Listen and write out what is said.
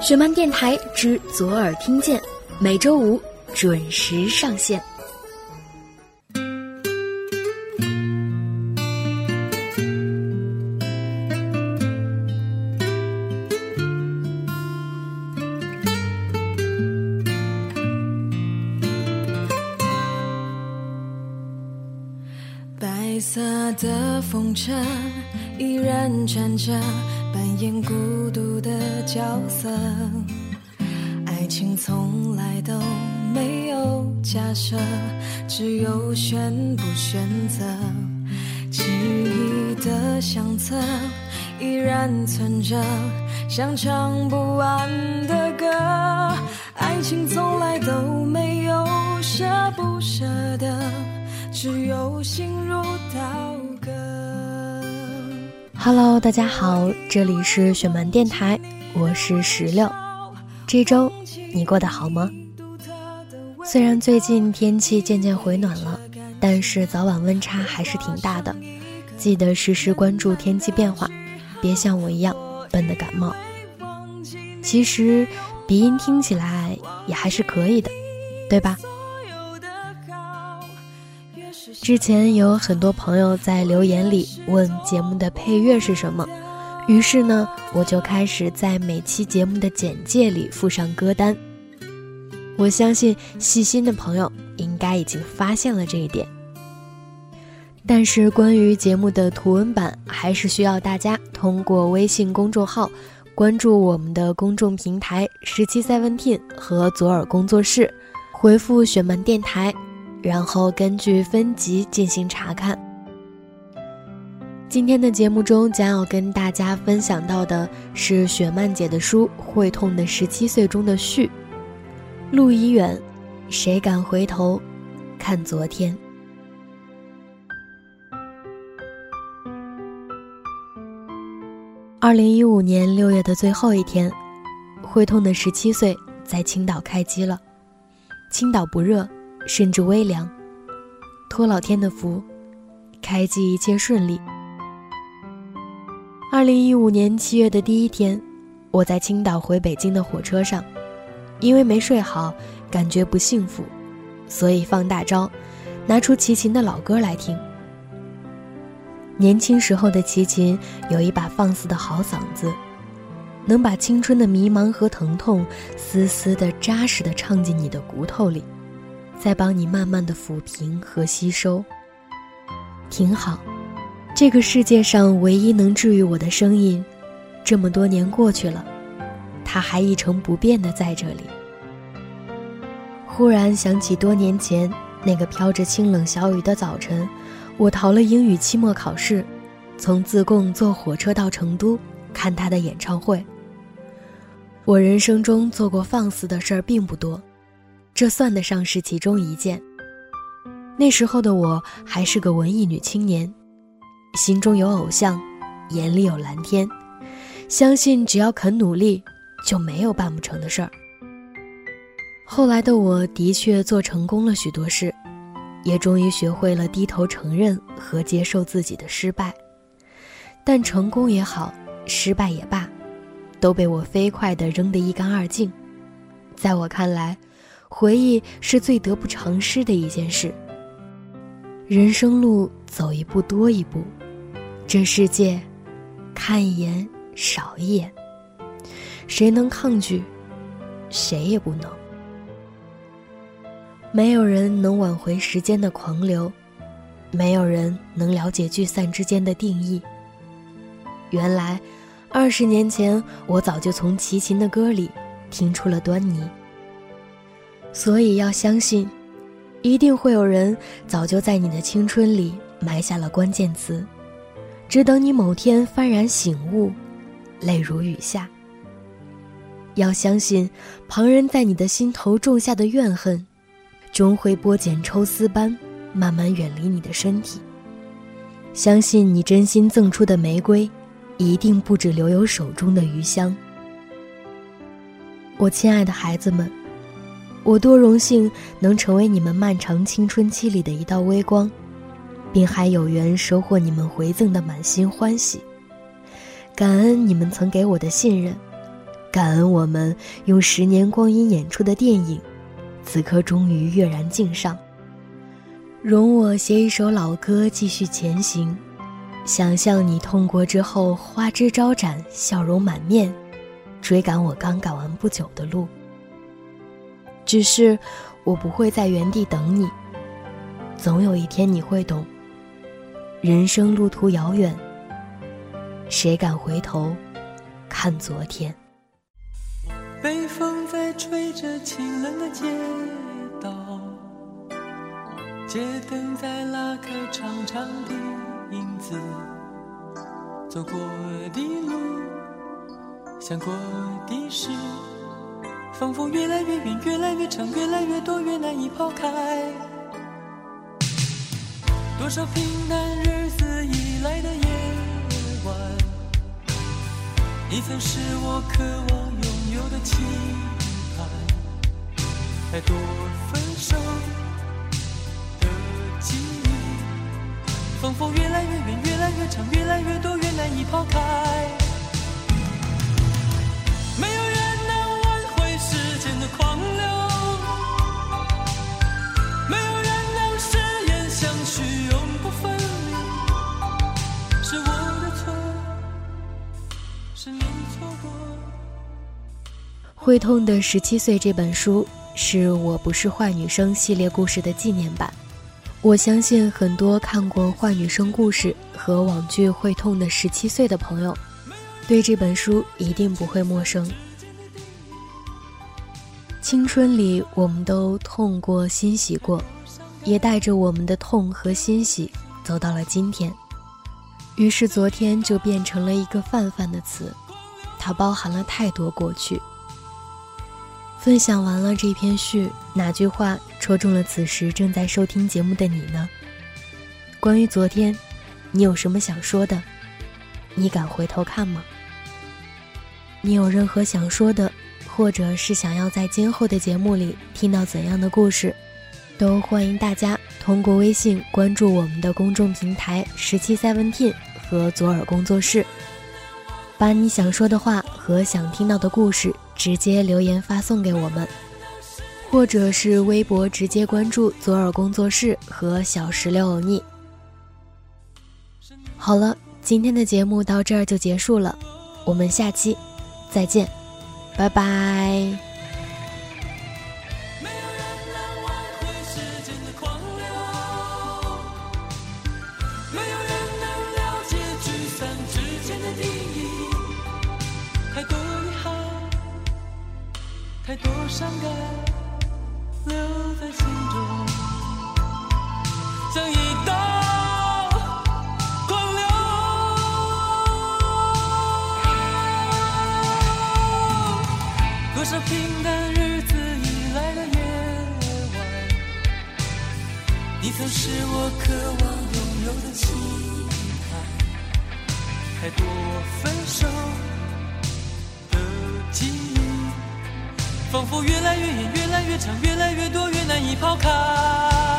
雪漫电台之左耳听见，每周五准时上线。白色的风车依然缠着，扮演孤独的角色。爱情从来都没有假设，只有选不选择。记忆的相册依然存着，像唱不完的歌。爱情从来都没有舍不舍得。只有心如刀割。Hello，大家好，这里是雪漫电台，我是石榴。这周你过得好吗？虽然最近天气渐渐回暖了，但是早晚温差还是挺大的，记得时时关注天气变化，别像我一样笨的感冒。其实鼻音听起来也还是可以的，对吧？之前有很多朋友在留言里问节目的配乐是什么，于是呢，我就开始在每期节目的简介里附上歌单。我相信细心的朋友应该已经发现了这一点。但是关于节目的图文版，还是需要大家通过微信公众号关注我们的公众平台“十七 Seventeen” 和左耳工作室，回复“雪漫电台”。然后根据分级进行查看。今天的节目中将要跟大家分享到的是雪漫姐的书《会痛的十七岁》中的序。路已远，谁敢回头看昨天？二零一五年六月的最后一天，《会痛的十七岁》在青岛开机了。青岛不热。甚至微凉，托老天的福，开机一切顺利。二零一五年七月的第一天，我在青岛回北京的火车上，因为没睡好，感觉不幸福，所以放大招，拿出齐秦的老歌来听。年轻时候的齐秦有一把放肆的好嗓子，能把青春的迷茫和疼痛，丝丝的扎实的唱进你的骨头里。在帮你慢慢的抚平和吸收，挺好。这个世界上唯一能治愈我的声音，这么多年过去了，它还一成不变的在这里。忽然想起多年前那个飘着清冷小雨的早晨，我逃了英语期末考试，从自贡坐火车到成都看他的演唱会。我人生中做过放肆的事儿并不多。这算得上是其中一件。那时候的我还是个文艺女青年，心中有偶像，眼里有蓝天，相信只要肯努力，就没有办不成的事儿。后来的我的确做成功了许多事，也终于学会了低头承认和接受自己的失败。但成功也好，失败也罢，都被我飞快地扔得一干二净。在我看来，回忆是最得不偿失的一件事。人生路走一步多一步，这世界看一眼少一眼。谁能抗拒？谁也不能。没有人能挽回时间的狂流，没有人能了解聚散之间的定义。原来，二十年前我早就从齐秦的歌里听出了端倪。所以要相信，一定会有人早就在你的青春里埋下了关键词，只等你某天幡然醒悟，泪如雨下。要相信，旁人在你的心头种下的怨恨，终会剥茧抽丝般慢慢远离你的身体。相信你真心赠出的玫瑰，一定不止留有手中的余香。我亲爱的孩子们。我多荣幸能成为你们漫长青春期里的一道微光，并还有缘收获你们回赠的满心欢喜。感恩你们曾给我的信任，感恩我们用十年光阴演出的电影，此刻终于跃然镜上。容我写一首老歌，继续前行。想象你痛过之后，花枝招展，笑容满面，追赶我刚赶完不久的路。只是，我不会在原地等你。总有一天你会懂，人生路途遥远，谁敢回头看昨天？北风在吹着清冷的街道，街灯在拉开长长的影子，走过的路，想过的事。仿佛越来越远，越来越长，越来越多，越难以抛开。多少平淡日子以来的夜晚，你曾是我渴望拥有的期盼。太多分手的记忆，仿佛越来越远，越来越长，越来越多，越难以抛开。会痛的十七岁这本书是我不是坏女生系列故事的纪念版。我相信很多看过《坏女生故事》和网剧《会痛的十七岁》的朋友，对这本书一定不会陌生。青春里，我们都痛过、欣喜过，也带着我们的痛和欣喜走到了今天。于是，昨天就变成了一个泛泛的词，它包含了太多过去。分享完了这篇序，哪句话戳中了此时正在收听节目的你呢？关于昨天，你有什么想说的？你敢回头看吗？你有任何想说的？或者是想要在今后的节目里听到怎样的故事，都欢迎大家通过微信关注我们的公众平台十七 seventeen 和左耳工作室，把你想说的话和想听到的故事直接留言发送给我们，或者是微博直接关注左耳工作室和小石榴欧尼。好了，今天的节目到这儿就结束了，我们下期再见。拜拜。太多伤感留在心中，像一道光流。多少平淡日子以来的夜晚，你曾是我渴望拥有的期待。太多分手的纪念。仿佛越来越远，越来越长，越来越多，越难以抛开。